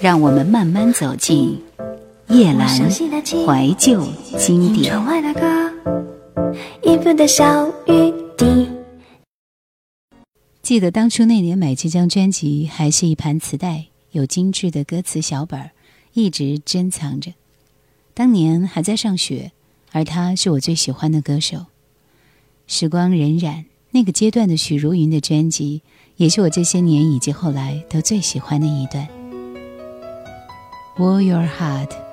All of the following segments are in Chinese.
让我们慢慢走进叶阑怀旧经典。记得当初那年买这张专辑，还是一盘磁带，有精致的歌词小本儿，一直珍藏着。当年还在上学，而他是我最喜欢的歌手。时光荏苒，那个阶段的许茹芸的专辑，也是我这些年以及后来都最喜欢的一段。War Your Heart。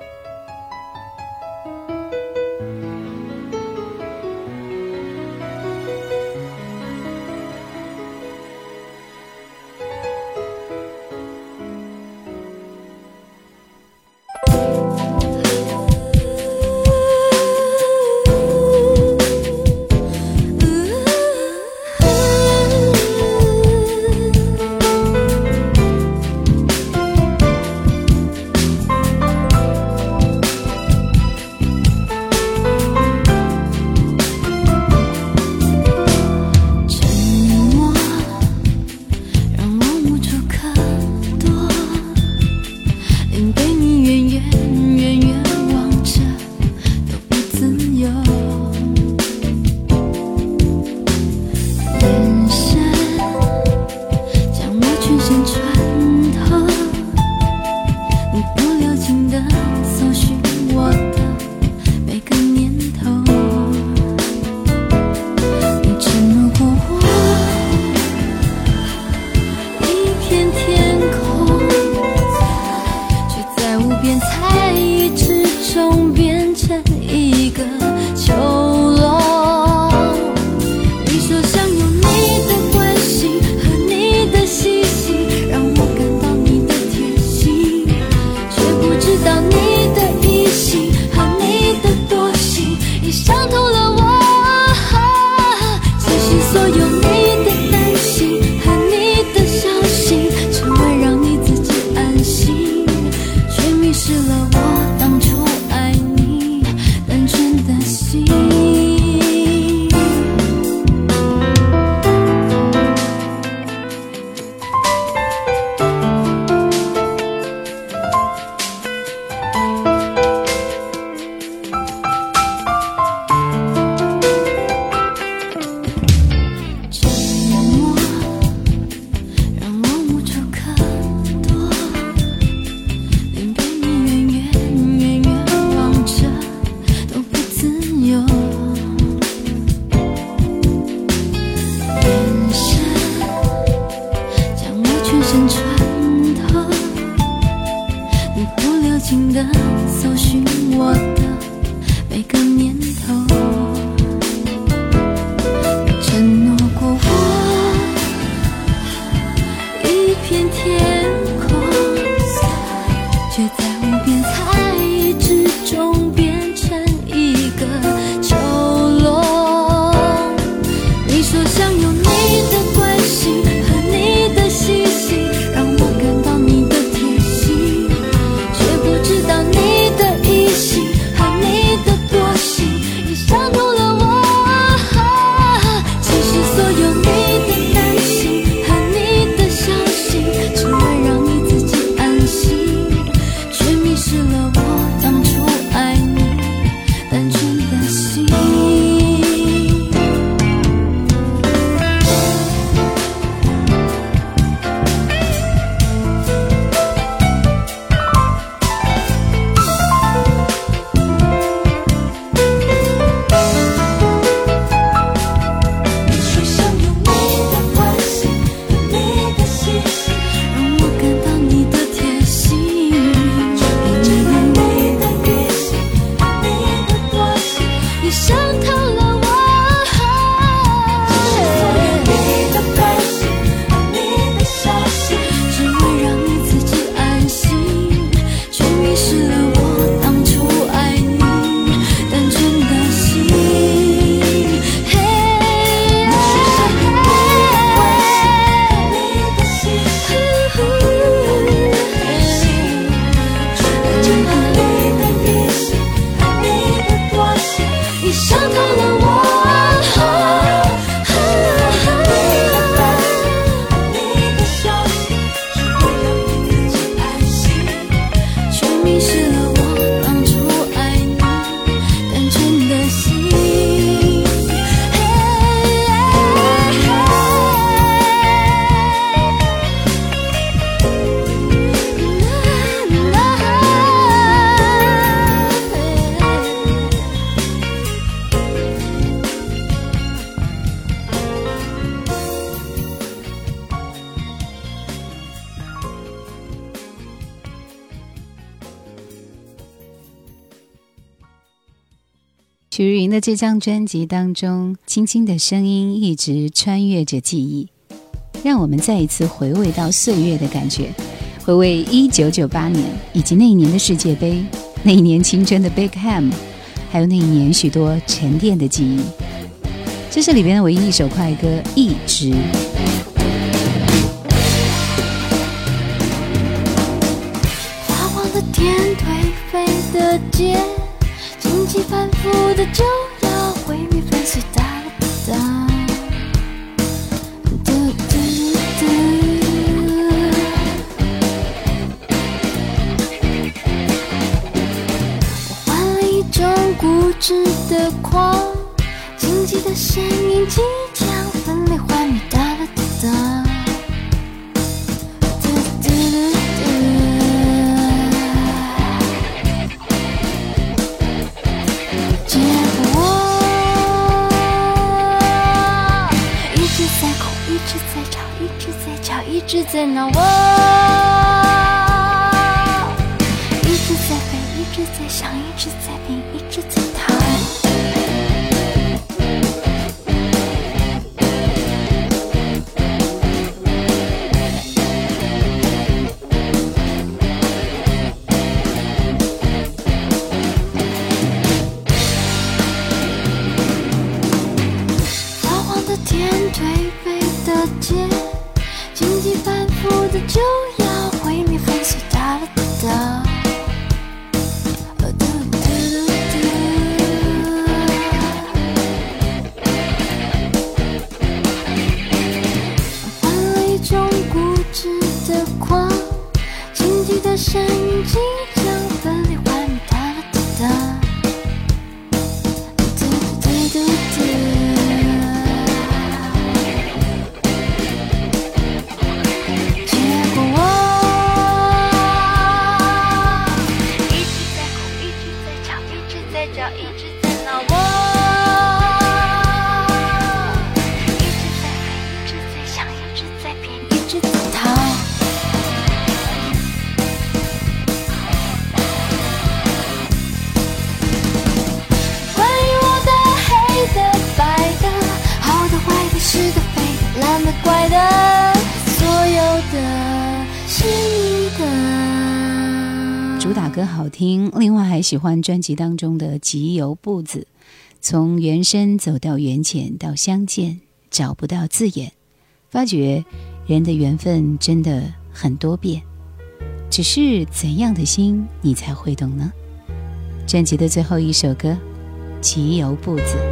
许茹芸的这张专辑当中，轻轻的声音一直穿越着记忆，让我们再一次回味到岁月的感觉，回味一九九八年以及那一年的世界杯，那一年青春的 Big Ham，还有那一年许多沉淀的记忆。这是里边的唯一一首快歌，一直。发黄的天，颓废的街。反复的就要毁灭粉碎哒哒哒哒哒。我换了一种固执的狂，荆棘的声音一直在经喜欢专辑当中的集邮步子，从缘深走到缘浅到相见，找不到字眼，发觉人的缘分真的很多变，只是怎样的心你才会懂呢？专辑的最后一首歌，集邮步子。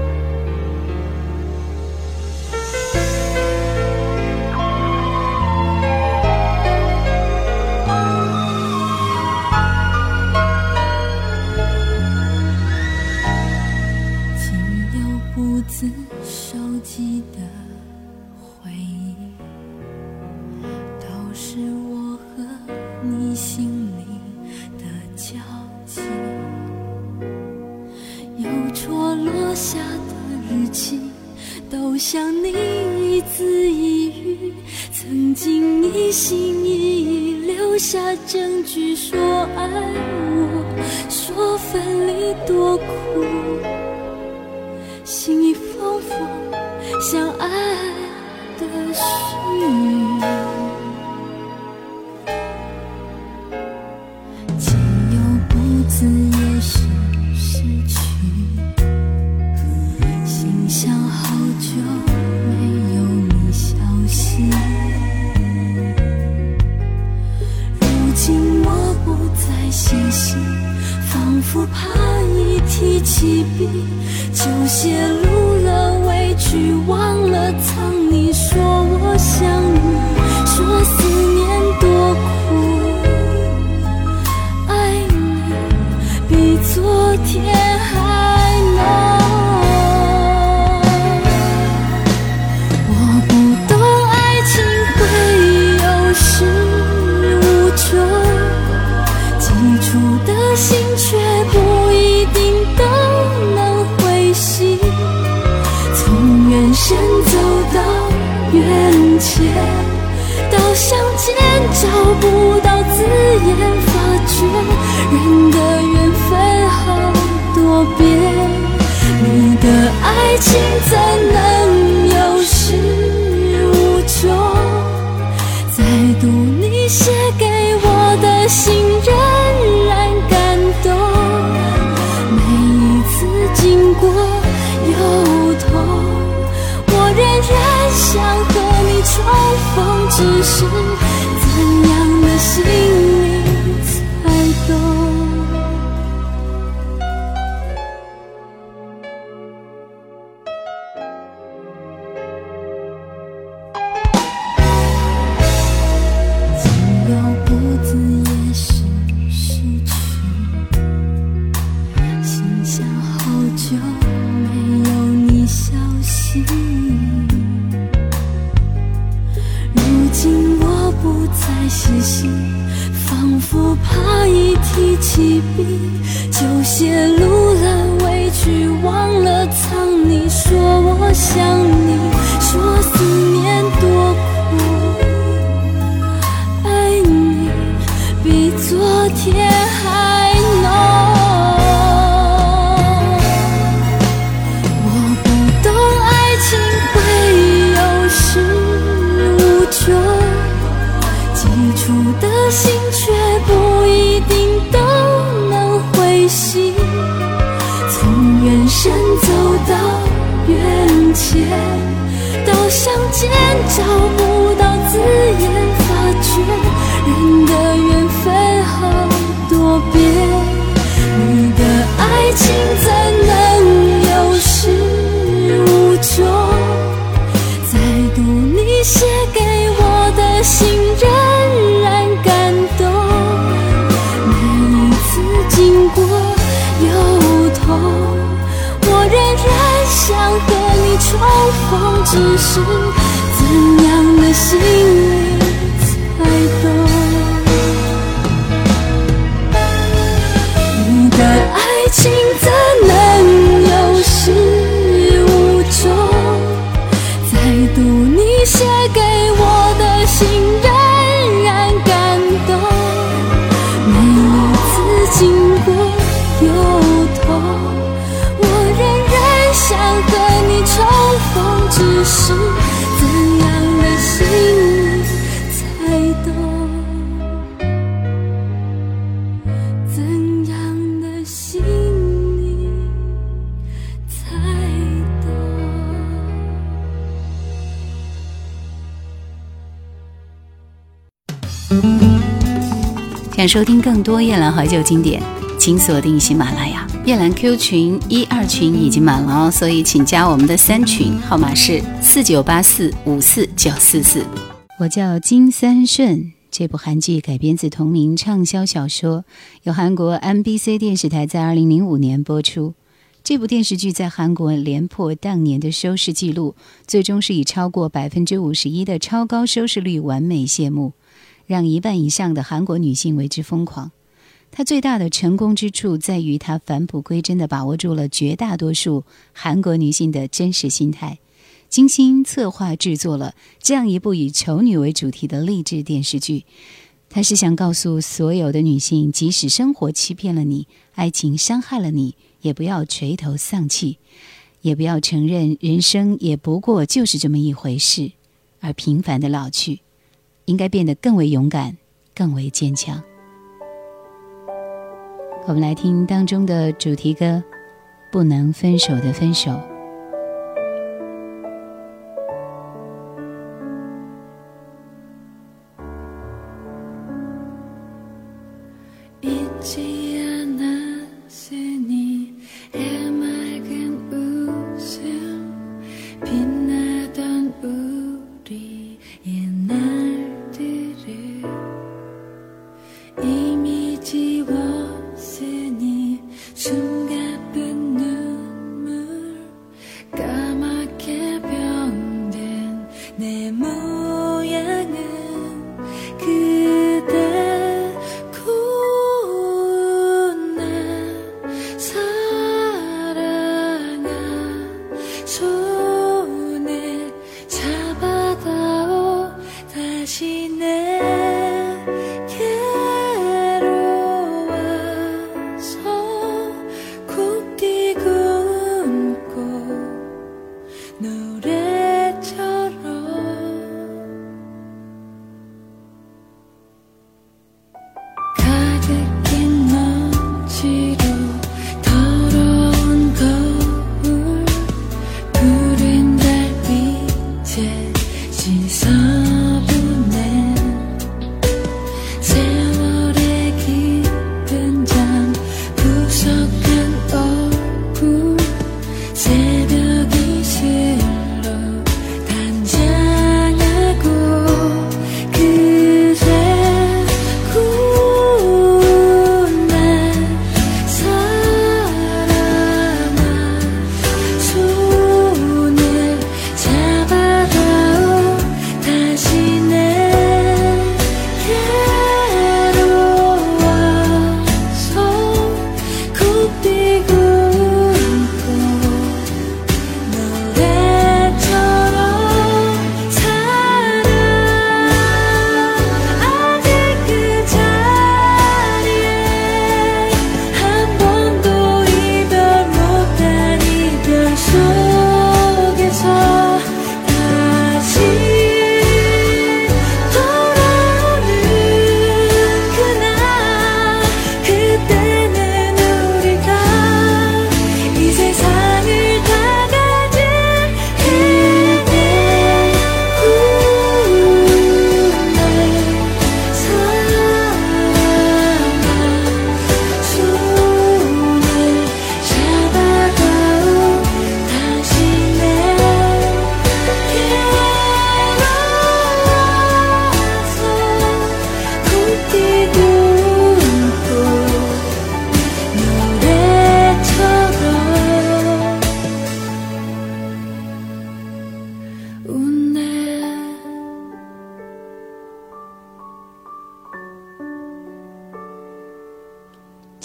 多苦，心已疯疯，想爱。到相见找不到字眼，发觉人的缘分好多变。你的爱情怎能？远山走到远前，到相见找不到字眼，发觉人的缘分好多变。你的爱情在只是怎样的心收听更多夜兰怀旧经典，请锁定喜马拉雅。夜兰 Q 群一二群已经满了哦，所以请加我们的三群，号码是四九八四五四九四四。我叫金三顺。这部韩剧改编自同名畅销小说，由韩国 MBC 电视台在二零零五年播出。这部电视剧在韩国连破当年的收视纪录，最终是以超过百分之五十一的超高收视率完美谢幕。让一半以上的韩国女性为之疯狂。她最大的成功之处在于，她返璞归真地把握住了绝大多数韩国女性的真实心态，精心策划制作了这样一部以丑女为主题的励志电视剧。她是想告诉所有的女性，即使生活欺骗了你，爱情伤害了你，也不要垂头丧气，也不要承认人生也不过就是这么一回事，而平凡的老去。应该变得更为勇敢，更为坚强。我们来听当中的主题歌《不能分手的分手》。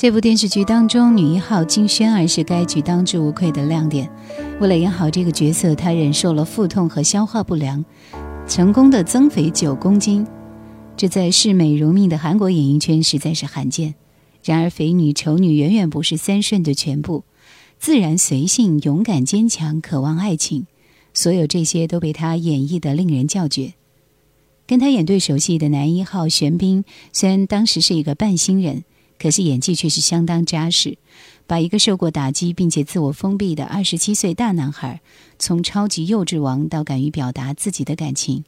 这部电视剧当中，女一号金萱儿是该剧当之无愧的亮点。为了演好这个角色，她忍受了腹痛和消化不良，成功的增肥九公斤。这在视美如命的韩国演艺圈实在是罕见。然而，肥女丑女远远不是三顺的全部。自然随性、勇敢坚强、渴望爱情，所有这些都被她演绎得令人叫绝。跟她演对手戏的男一号玄彬，虽然当时是一个半新人。可是演技却是相当扎实，把一个受过打击并且自我封闭的二十七岁大男孩，从超级幼稚王到敢于表达自己的感情，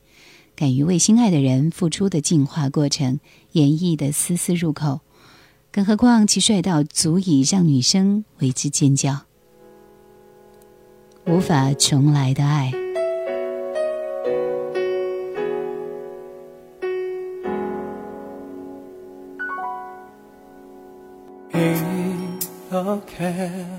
敢于为心爱的人付出的进化过程，演绎的丝丝入口。更何况其帅到足以让女生为之尖叫。无法重来的爱。 이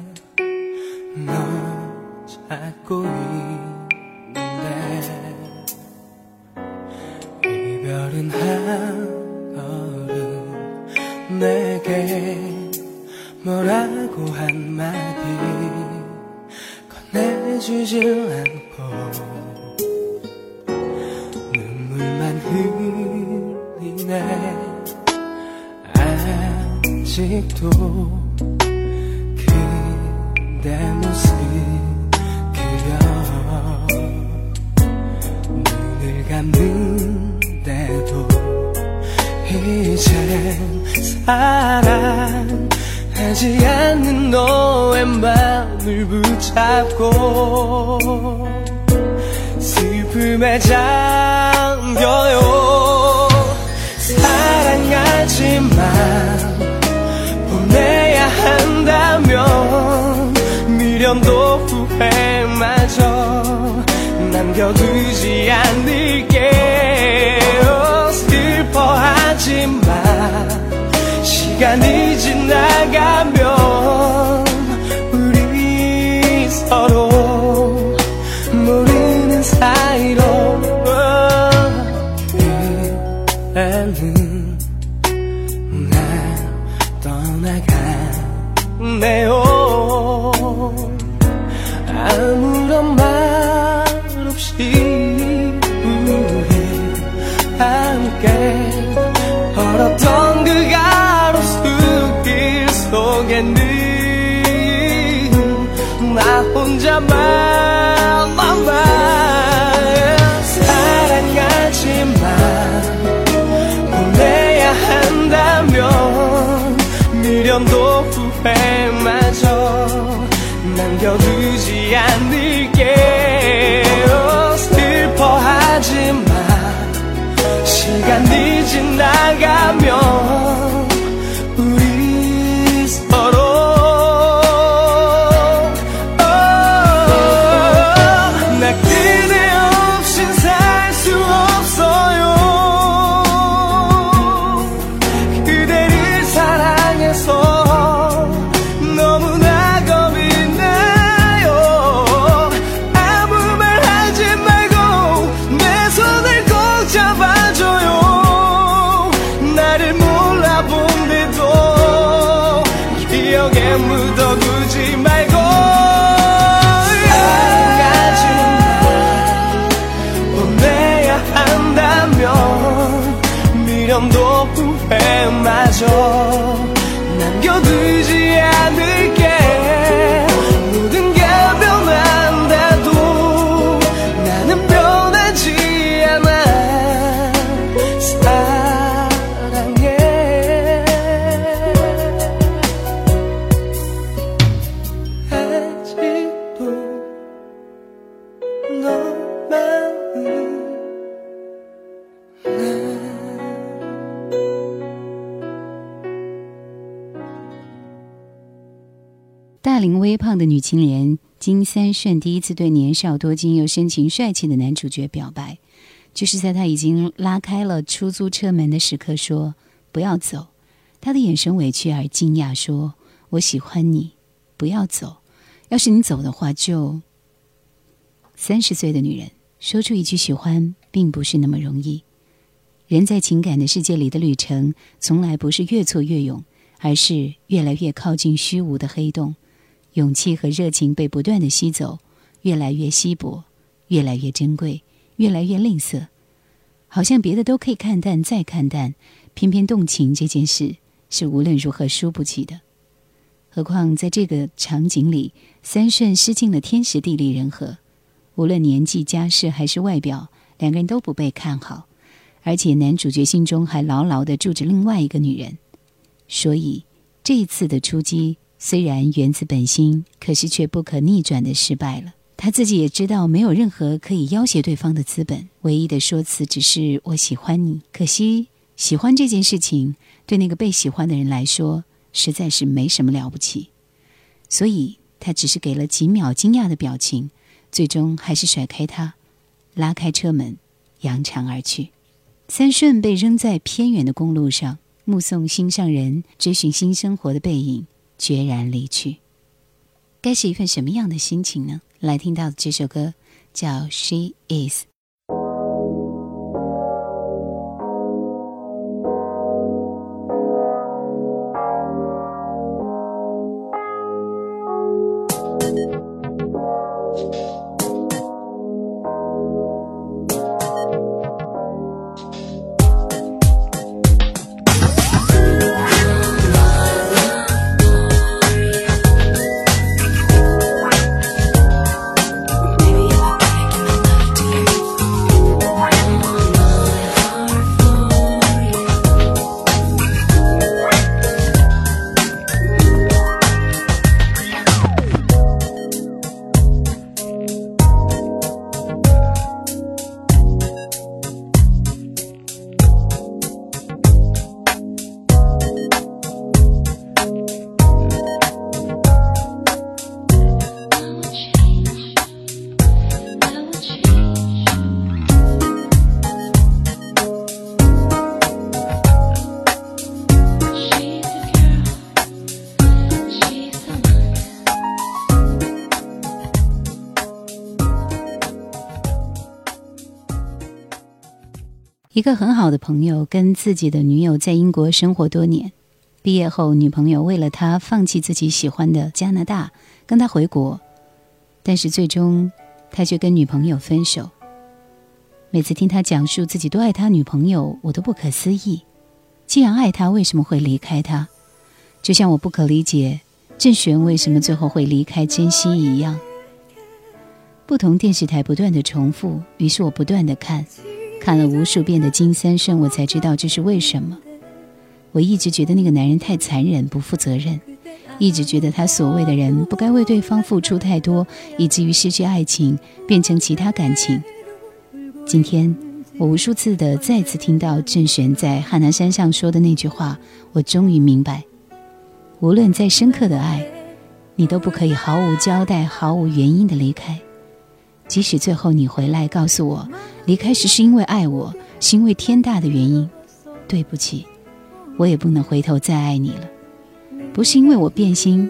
사랑하지 않는 너의 마음을 붙잡고 슬픔에 잠겨요. 사랑하지만 보내야 한다면 미련도 후회마저 남겨두지 않을게요. 슬퍼하지만 시간이 지나가면 남아 사랑하지만 보내야 한다면 미련도 후회마저 남겨두지 않을게요. 슬퍼하지만 시간이 지나가면 女青年金三顺第一次对年少多金又深情帅气的男主角表白，就是在他已经拉开了出租车门的时刻说：“不要走。”他的眼神委屈而惊讶，说：“我喜欢你，不要走。要是你走的话，就……”三十岁的女人说出一句喜欢，并不是那么容易。人在情感的世界里的旅程，从来不是越挫越勇，而是越来越靠近虚无的黑洞。勇气和热情被不断的吸走，越来越稀薄，越来越珍贵，越来越吝啬。好像别的都可以看淡再看淡，偏偏动情这件事是无论如何输不起的。何况在这个场景里，三顺失尽了天时地利人和，无论年纪、家世还是外表，两个人都不被看好，而且男主角心中还牢牢的住着另外一个女人。所以这一次的出击。虽然源自本心，可是却不可逆转的失败了。他自己也知道，没有任何可以要挟对方的资本，唯一的说辞只是“我喜欢你”。可惜，喜欢这件事情对那个被喜欢的人来说，实在是没什么了不起。所以他只是给了几秒惊讶的表情，最终还是甩开他，拉开车门，扬长而去。三顺被扔在偏远的公路上，目送心上人追寻新生活的背影。决然离去，该是一份什么样的心情呢？来听到这首歌，叫《She Is》。一个很好的朋友跟自己的女友在英国生活多年，毕业后，女朋友为了他放弃自己喜欢的加拿大，跟他回国，但是最终他却跟女朋友分手。每次听他讲述自己多爱他女朋友，我都不可思议。既然爱他，为什么会离开他？就像我不可理解郑玄为什么最后会离开珍惜一样。不同电视台不断的重复，于是我不断的看。看了无数遍的金三顺，我才知道这是为什么。我一直觉得那个男人太残忍、不负责任，一直觉得他所谓的人不该为对方付出太多，以至于失去爱情，变成其他感情。今天，我无数次的再次听到郑玄在汉南山上说的那句话，我终于明白：无论再深刻的爱，你都不可以毫无交代、毫无原因的离开。即使最后你回来告诉我，离开时是因为爱我，是因为天大的原因，对不起，我也不能回头再爱你了。不是因为我变心，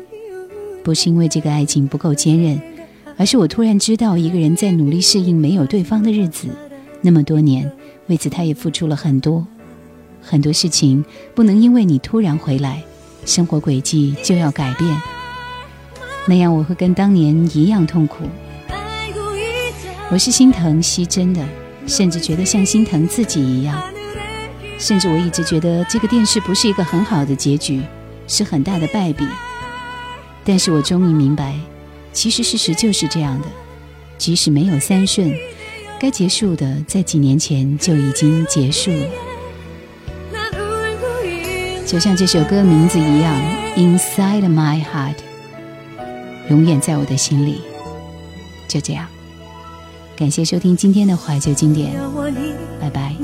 不是因为这个爱情不够坚韧，而是我突然知道，一个人在努力适应没有对方的日子，那么多年，为此他也付出了很多，很多事情不能因为你突然回来，生活轨迹就要改变，那样我会跟当年一样痛苦。我是心疼惜真的，甚至觉得像心疼自己一样。甚至我一直觉得这个电视不是一个很好的结局，是很大的败笔。但是我终于明白，其实事实就是这样的。即使没有三顺，该结束的在几年前就已经结束了。就像这首歌名字一样，Inside My Heart，永远在我的心里。就这样。感谢收听今天的怀旧经典，拜拜。